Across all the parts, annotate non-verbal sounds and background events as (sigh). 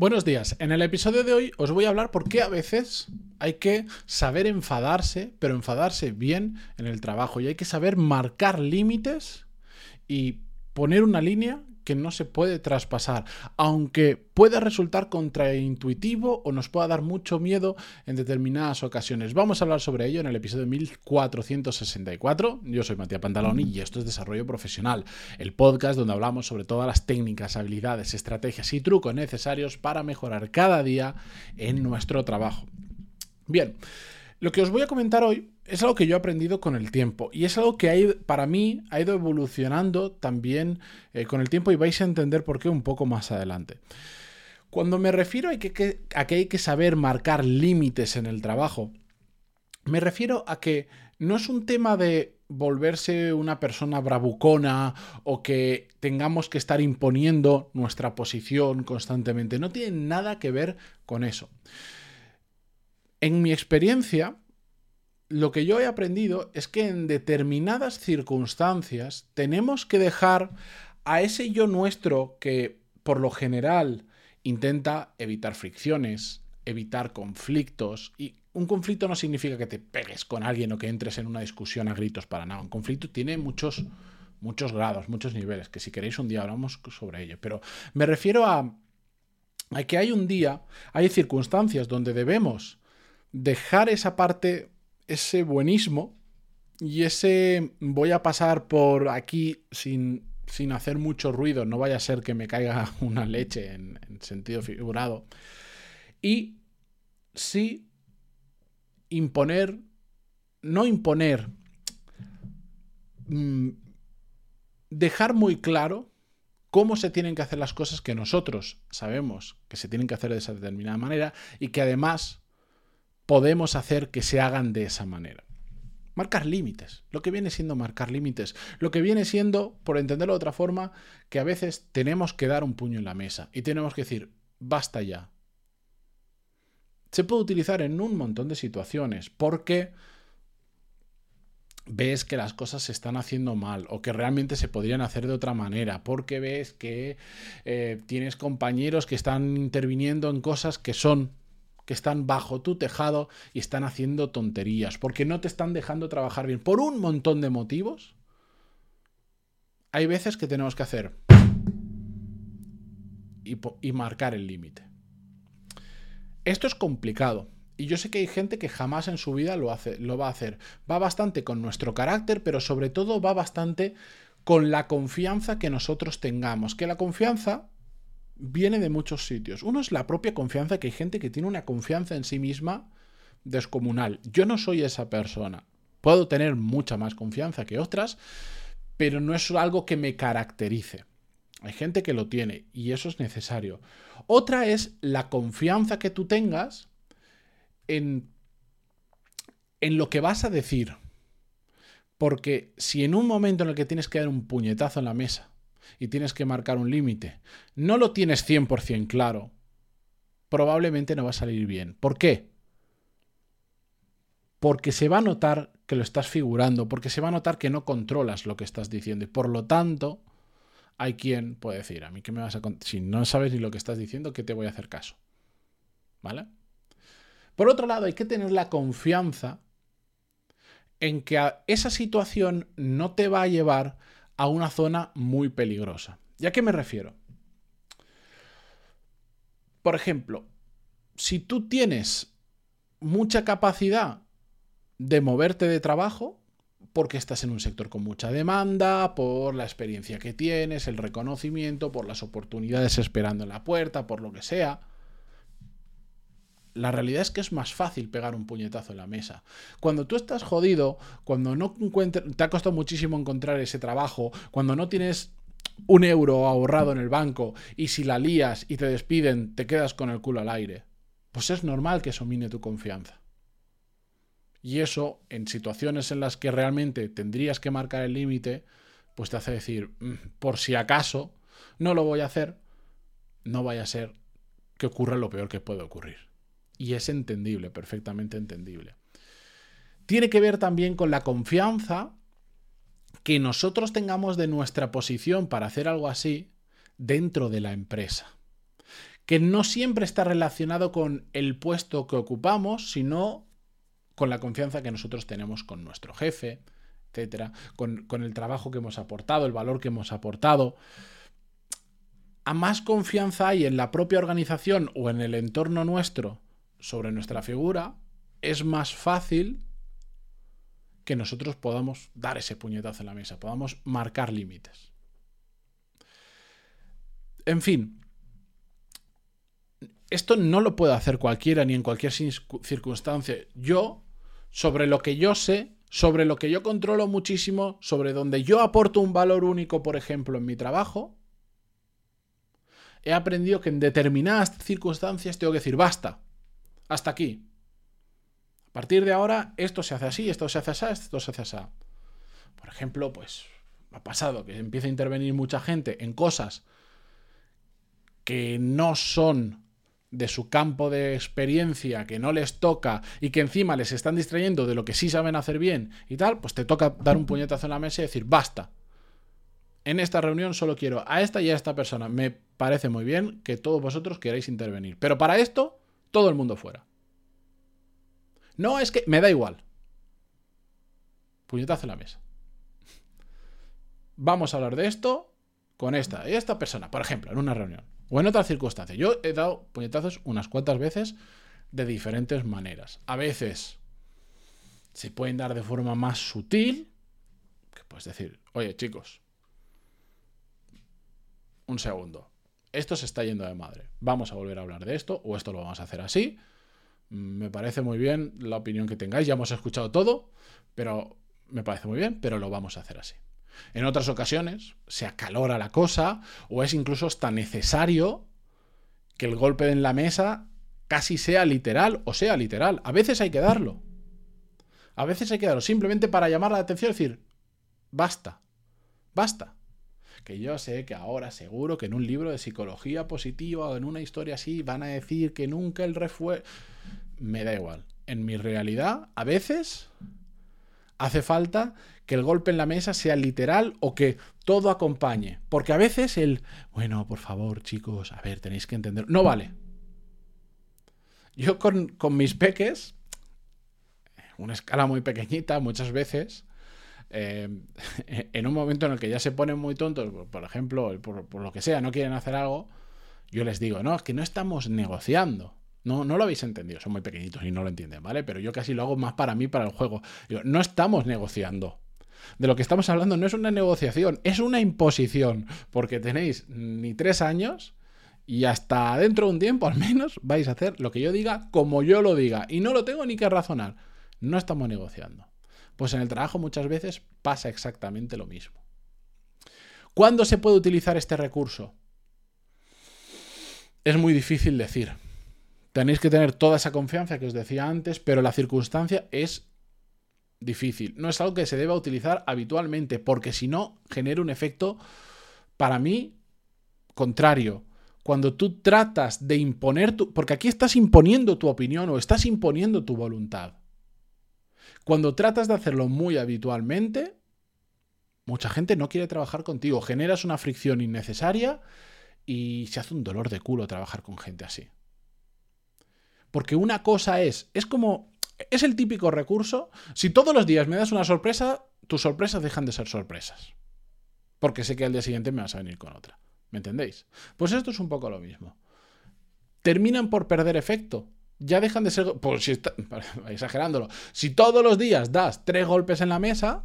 Buenos días. En el episodio de hoy os voy a hablar por qué a veces hay que saber enfadarse, pero enfadarse bien en el trabajo y hay que saber marcar límites y poner una línea que no se puede traspasar, aunque pueda resultar contraintuitivo o nos pueda dar mucho miedo en determinadas ocasiones. Vamos a hablar sobre ello en el episodio 1464. Yo soy Matías Pantaloni y esto es Desarrollo Profesional, el podcast donde hablamos sobre todas las técnicas, habilidades, estrategias y trucos necesarios para mejorar cada día en nuestro trabajo. Bien, lo que os voy a comentar hoy es algo que yo he aprendido con el tiempo y es algo que para mí ha ido evolucionando también eh, con el tiempo y vais a entender por qué un poco más adelante. Cuando me refiero a que, a que hay que saber marcar límites en el trabajo, me refiero a que no es un tema de volverse una persona bravucona o que tengamos que estar imponiendo nuestra posición constantemente. No tiene nada que ver con eso. En mi experiencia, lo que yo he aprendido es que en determinadas circunstancias tenemos que dejar a ese yo nuestro que por lo general intenta evitar fricciones, evitar conflictos y un conflicto no significa que te pegues con alguien o que entres en una discusión a gritos para nada. Un conflicto tiene muchos muchos grados, muchos niveles, que si queréis un día hablamos sobre ello, pero me refiero a, a que hay un día, hay circunstancias donde debemos dejar esa parte ese buenismo y ese voy a pasar por aquí sin, sin hacer mucho ruido, no vaya a ser que me caiga (laughs) una leche en, sentido figurado. Y sí imponer, no imponer, mm, dejar muy claro cómo se tienen que hacer las cosas que nosotros sabemos que se tienen que hacer de esa determinada manera y que además podemos hacer que se hagan de esa manera. Marcar límites, lo que viene siendo marcar límites, lo que viene siendo, por entenderlo de otra forma, que a veces tenemos que dar un puño en la mesa y tenemos que decir, basta ya. Se puede utilizar en un montón de situaciones porque ves que las cosas se están haciendo mal o que realmente se podrían hacer de otra manera, porque ves que eh, tienes compañeros que están interviniendo en cosas que son que están bajo tu tejado y están haciendo tonterías, porque no te están dejando trabajar bien, por un montón de motivos, hay veces que tenemos que hacer y, marcar el límite. Esto es complicado. Y yo sé que hay gente que jamás en su vida lo, hace, lo va a hacer. Va bastante con nuestro carácter, pero sobre todo va bastante con la confianza que nosotros tengamos. Que la confianza viene de muchos sitios. Uno es la propia confianza, que hay gente que tiene una confianza en sí misma descomunal. Yo no soy esa persona. Puedo tener mucha más confianza que otras, pero no es algo que me caracterice. Hay gente que lo tiene y eso es necesario. Otra es la confianza que tú tengas en, en lo que vas a decir. Porque si en un momento en el que tienes que dar un puñetazo en la mesa y tienes que marcar un límite, no lo tienes 100% claro, probablemente no va a salir bien. ¿Por qué? Porque se va a notar que lo estás figurando, porque se va a notar que no controlas lo que estás diciendo y por lo tanto hay quien puede decir, a mí que me vas a si no sabes ni lo que estás diciendo, ¿qué te voy a hacer caso? ¿Vale? Por otro lado, hay que tener la confianza en que esa situación no te va a llevar a una zona muy peligrosa. ¿Y a qué me refiero? Por ejemplo, si tú tienes mucha capacidad de moverte de trabajo, porque estás en un sector con mucha demanda, por la experiencia que tienes, el reconocimiento, por las oportunidades esperando en la puerta, por lo que sea, la realidad es que es más fácil pegar un puñetazo en la mesa. Cuando tú estás jodido, cuando no te ha costado muchísimo encontrar ese trabajo, cuando no tienes un euro ahorrado en el banco y si la lías y te despiden, te quedas con el culo al aire, pues es normal que eso mine tu confianza. Y eso, en situaciones en las que realmente tendrías que marcar el límite, pues te hace decir, mm, por si acaso, no lo voy a hacer, no vaya a ser que ocurra lo peor que puede ocurrir y es entendible, perfectamente entendible. Tiene que ver también con la confianza que nosotros tengamos de nuestra posición para hacer algo así dentro de la empresa. que no siempre está relacionado con el puesto que ocupamos, sino con la confianza que nosotros tenemos con nuestro jefe, etcétera, con, con el trabajo que hemos aportado, el valor que hemos aportado. A más confianza hay en la propia organización o en el entorno nuestro sobre nuestra figura, es más fácil que nosotros podamos dar ese puñetazo en la mesa, podamos marcar límites. En fin, esto no lo puede hacer cualquiera ni en cualquier circunstancia. Yo, sobre lo que yo sé, sobre lo que yo controlo muchísimo, sobre donde yo aporto un valor único, por ejemplo, en mi trabajo, he aprendido que en determinadas circunstancias tengo que decir, basta, hasta aquí. A partir de ahora, esto se hace así, esto se hace así, esto se hace así. Por ejemplo, pues ha pasado que empieza a intervenir mucha gente en cosas que no son de su campo de experiencia, que no les toca y que encima les están distrayendo de lo que sí saben hacer bien y tal, pues te toca dar un puñetazo en la mesa y decir, basta. En esta reunión solo quiero a esta y a esta persona. Me parece muy bien que todos vosotros queráis intervenir. Pero para esto, todo el mundo fuera. No, es que me da igual. Puñetazo en la mesa. Vamos a hablar de esto con esta y esta persona, por ejemplo, en una reunión o en otra circunstancia. Yo he dado puñetazos unas cuantas veces de diferentes maneras. A veces se pueden dar de forma más sutil, que puedes decir, oye chicos, un segundo, esto se está yendo de madre, vamos a volver a hablar de esto o esto lo vamos a hacer así me parece muy bien la opinión que tengáis, ya hemos escuchado todo, pero me parece muy bien, pero lo vamos a hacer así. En otras ocasiones se acalora la cosa o es incluso hasta necesario que el golpe en la mesa casi sea literal o sea literal. A veces hay que darlo. A veces hay que darlo simplemente para llamar la atención y decir, basta, basta. Que yo sé que ahora seguro que en un libro de psicología positiva o en una historia así van a decir que nunca el refuerzo me da igual. En mi realidad, a veces hace falta que el golpe en la mesa sea literal o que todo acompañe. Porque a veces el, bueno, por favor, chicos, a ver, tenéis que entender. No vale. Yo con, mis peques, una escala muy pequeñita, muchas veces, eh, (laughs) en un momento en el que ya se ponen muy tontos, por ejemplo, por, por, lo que sea, no quieren hacer algo, yo les digo, no, es que no estamos negociando. No, no lo habéis entendido, son muy pequeñitos y no lo entienden, ¿vale? Pero yo casi lo hago más para mí, para el juego. no estamos negociando. De lo que estamos hablando no es una negociación, es una imposición, porque tenéis ni tres años y hasta dentro de un tiempo al menos vais a hacer lo que yo diga como yo lo diga y no lo tengo ni que razonar. No estamos negociando. Pues en el trabajo muchas veces pasa exactamente lo mismo. ¿Cuándo se puede utilizar este recurso? Es muy difícil decir. Tenéis que tener toda esa confianza que os decía antes, pero la circunstancia es difícil. No es algo que se deba utilizar habitualmente, porque si no, genera un efecto, para mí, contrario. Cuando tú tratas de imponer tu... Porque aquí estás imponiendo tu opinión o estás imponiendo tu voluntad. Cuando tratas de hacerlo muy habitualmente, mucha gente no quiere trabajar contigo. Generas una fricción innecesaria y se hace un dolor de culo trabajar con gente así. Porque una cosa es, es como, es el típico recurso, si todos los días me das una sorpresa, tus sorpresas dejan de ser sorpresas. Porque sé que al día siguiente me vas a venir con otra. ¿Me entendéis? Pues esto es un poco lo mismo. Terminan por perder efecto. Ya dejan de ser... Pues si está, (laughs) exagerándolo. Si todos los días das tres golpes en la mesa,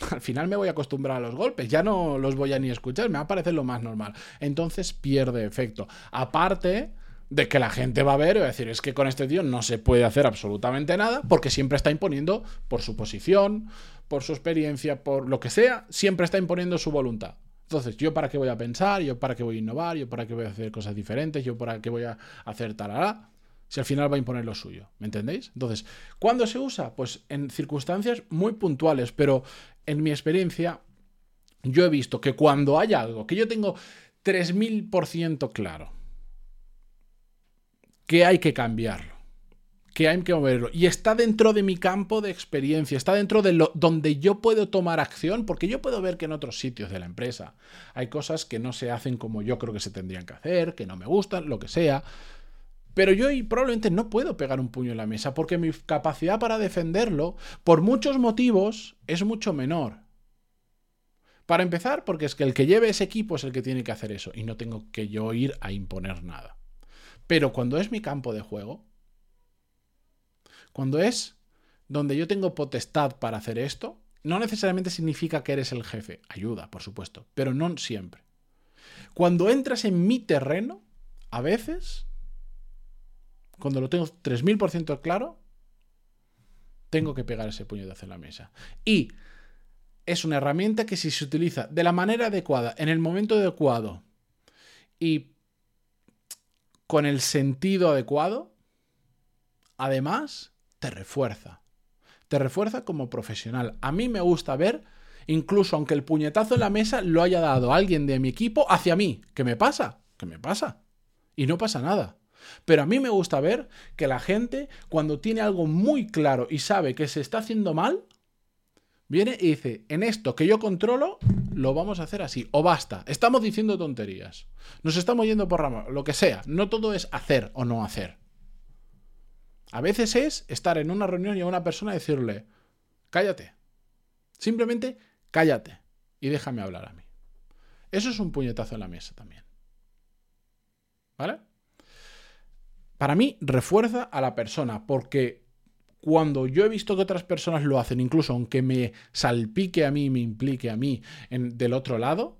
(laughs) al final me voy a acostumbrar a los golpes, ya no los voy a ni escuchar, me va a parecer lo más normal. Entonces pierde efecto. Aparte de que la gente va a ver y va a decir, es que con este tío no se puede hacer absolutamente nada porque siempre está imponiendo por su posición, por su experiencia, por lo que sea, siempre está imponiendo su voluntad. Entonces, ¿yo para qué voy a pensar? ¿Yo para qué voy a innovar? ¿Yo para qué voy a hacer cosas diferentes? ¿Yo para qué voy a hacer tal? Si al final va a imponer lo suyo. ¿Me entendéis? Entonces, ¿cuándo se usa? Pues en circunstancias muy puntuales, pero en mi experiencia, yo he visto que cuando hay algo que yo tengo 3000% claro, que hay que cambiarlo, que hay que moverlo. Y está dentro de mi campo de experiencia, está dentro de lo donde yo puedo tomar acción, porque yo puedo ver que en otros sitios de la empresa hay cosas que no se hacen como yo creo que se tendrían que hacer, que no me gustan, lo que sea. Pero yo probablemente no puedo pegar un puño en la mesa, porque mi capacidad para defenderlo, por muchos motivos, es mucho menor. Para empezar, porque es que el que lleve ese equipo es el que tiene que hacer eso, y no tengo que yo ir a imponer nada. Pero cuando es mi campo de juego, cuando es donde yo tengo potestad para hacer esto, no necesariamente significa que eres el jefe. Ayuda, por supuesto, pero no siempre. Cuando entras en mi terreno, a veces, cuando lo tengo 3000% claro, tengo que pegar ese puñetazo en la mesa. Y es una herramienta que si se utiliza de la manera adecuada, en el momento adecuado y con el sentido adecuado, además te refuerza. Te refuerza como profesional. A mí me gusta ver, incluso aunque el puñetazo en la mesa lo haya dado alguien de mi equipo hacia mí. ¿Qué me pasa? ¿Qué me pasa? Y no pasa nada. Pero a mí me gusta ver que la gente, cuando tiene algo muy claro y sabe que se está haciendo mal, viene y dice, en esto que yo controlo, lo vamos a hacer así. O basta, estamos diciendo tonterías. Nos estamos yendo por rama, lo que sea. No todo es hacer o no hacer. A veces es estar en una reunión y a una persona decirle, cállate. Simplemente cállate y déjame hablar a mí. Eso es un puñetazo en la mesa también. ¿Vale? Para mí refuerza a la persona porque cuando yo he visto que otras personas lo hacen, incluso aunque me salpique a mí, me implique a mí en, del otro lado,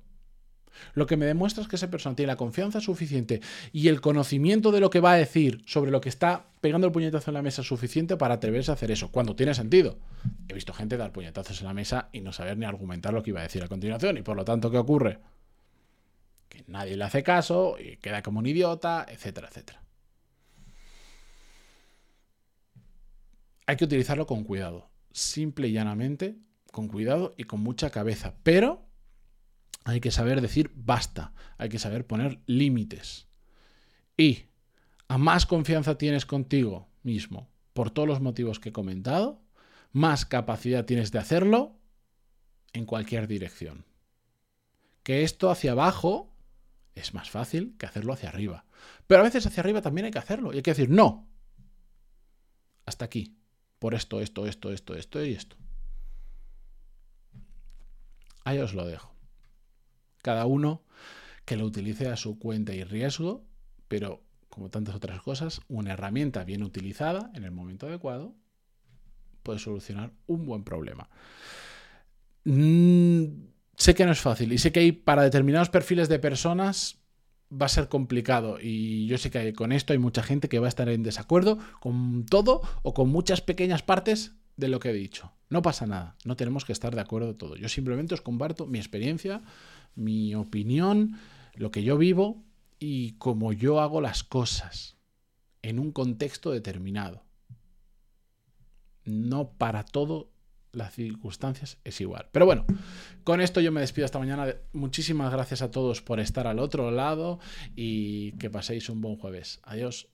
lo que me demuestra es que esa persona tiene la confianza suficiente y el conocimiento de lo que va a decir sobre lo que está pegando el puñetazo en la mesa suficiente para atreverse a hacer eso, cuando tiene sentido. He visto gente dar puñetazos en la mesa y no saber ni argumentar lo que iba a decir a continuación, y por lo tanto, ¿qué ocurre? Que nadie le hace caso y queda como un idiota, etcétera, etcétera. Hay que utilizarlo con cuidado, simple y llanamente, con cuidado y con mucha cabeza, pero hay que saber decir basta, hay que saber poner límites. Y a más confianza tienes contigo mismo, por todos los motivos que he comentado, más capacidad tienes de hacerlo en cualquier dirección. Que esto hacia abajo es más fácil que hacerlo hacia arriba. Pero a veces hacia arriba también hay que hacerlo. Y hay que decir, no. Hasta aquí. Por esto, esto, esto, esto, esto y esto. Ahí os lo dejo. Cada uno que lo utilice a su cuenta y riesgo, pero como tantas otras cosas, una herramienta bien utilizada en el momento adecuado puede solucionar un buen problema. Mm, sé que no es fácil y sé que hay para determinados perfiles de personas va a ser complicado y yo sé que con esto hay mucha gente que va a estar en desacuerdo con todo o con muchas pequeñas partes de lo que he dicho. No pasa nada, no tenemos que estar de acuerdo todo. Yo simplemente os comparto mi experiencia, mi opinión, lo que yo vivo y cómo yo hago las cosas en un contexto determinado. No para todo las circunstancias es igual. Pero bueno, con esto yo me despido esta mañana. Muchísimas gracias a todos por estar al otro lado y que paséis un buen jueves. Adiós.